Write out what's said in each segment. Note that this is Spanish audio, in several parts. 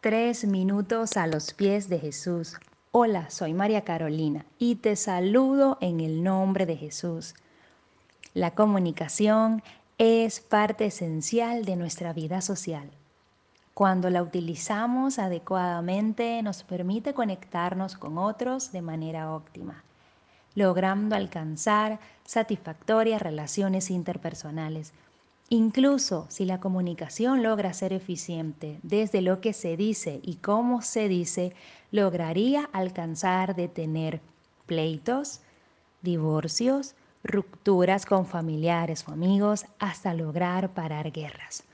Tres minutos a los pies de Jesús. Hola, soy María Carolina y te saludo en el nombre de Jesús. La comunicación es parte esencial de nuestra vida social. Cuando la utilizamos adecuadamente nos permite conectarnos con otros de manera óptima, logrando alcanzar satisfactorias relaciones interpersonales Incluso si la comunicación logra ser eficiente desde lo que se dice y cómo se dice, lograría alcanzar de tener pleitos, divorcios, rupturas con familiares o amigos, hasta lograr parar guerras.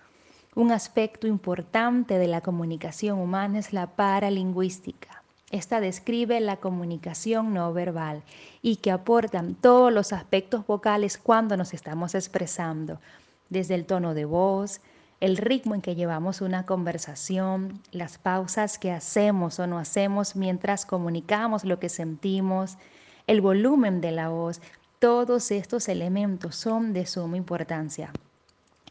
Un aspecto importante de la comunicación humana es la paralingüística. Esta describe la comunicación no verbal y que aportan todos los aspectos vocales cuando nos estamos expresando desde el tono de voz, el ritmo en que llevamos una conversación, las pausas que hacemos o no hacemos mientras comunicamos lo que sentimos, el volumen de la voz, todos estos elementos son de suma importancia.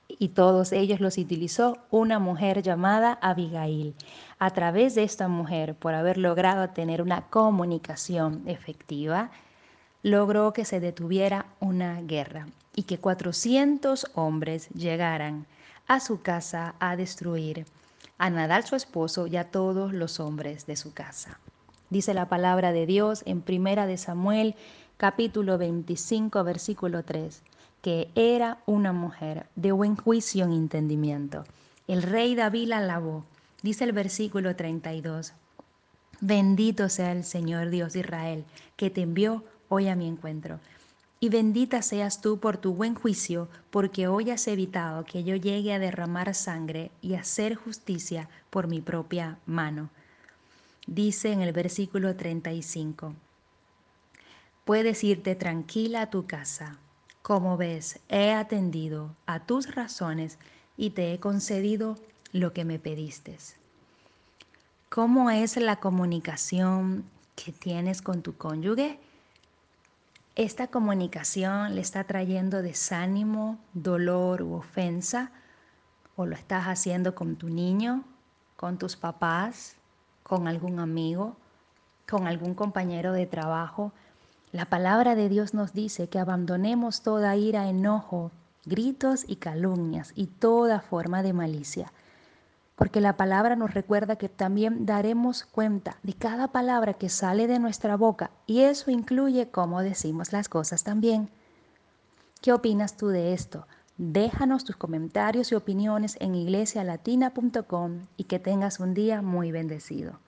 Y todos ellos los utilizó una mujer llamada Abigail. A través de esta mujer, por haber logrado tener una comunicación efectiva, logró que se detuviera una guerra y que 400 hombres llegaran a su casa a destruir a Nadal su esposo y a todos los hombres de su casa. Dice la palabra de Dios en Primera de Samuel capítulo 25 versículo 3 que era una mujer de buen juicio y entendimiento. El rey David la alabó. Dice el versículo 32. Bendito sea el Señor Dios de Israel, que te envió hoy a mi encuentro y bendita seas tú por tu buen juicio, porque hoy has evitado que yo llegue a derramar sangre y hacer justicia por mi propia mano. Dice en el versículo 35, puedes irte tranquila a tu casa. Como ves, he atendido a tus razones y te he concedido lo que me pediste. ¿Cómo es la comunicación que tienes con tu cónyuge? Esta comunicación le está trayendo desánimo, dolor u ofensa, o lo estás haciendo con tu niño, con tus papás, con algún amigo, con algún compañero de trabajo. La palabra de Dios nos dice que abandonemos toda ira, enojo, gritos y calumnias y toda forma de malicia porque la palabra nos recuerda que también daremos cuenta de cada palabra que sale de nuestra boca y eso incluye cómo decimos las cosas también. ¿Qué opinas tú de esto? Déjanos tus comentarios y opiniones en iglesialatina.com y que tengas un día muy bendecido.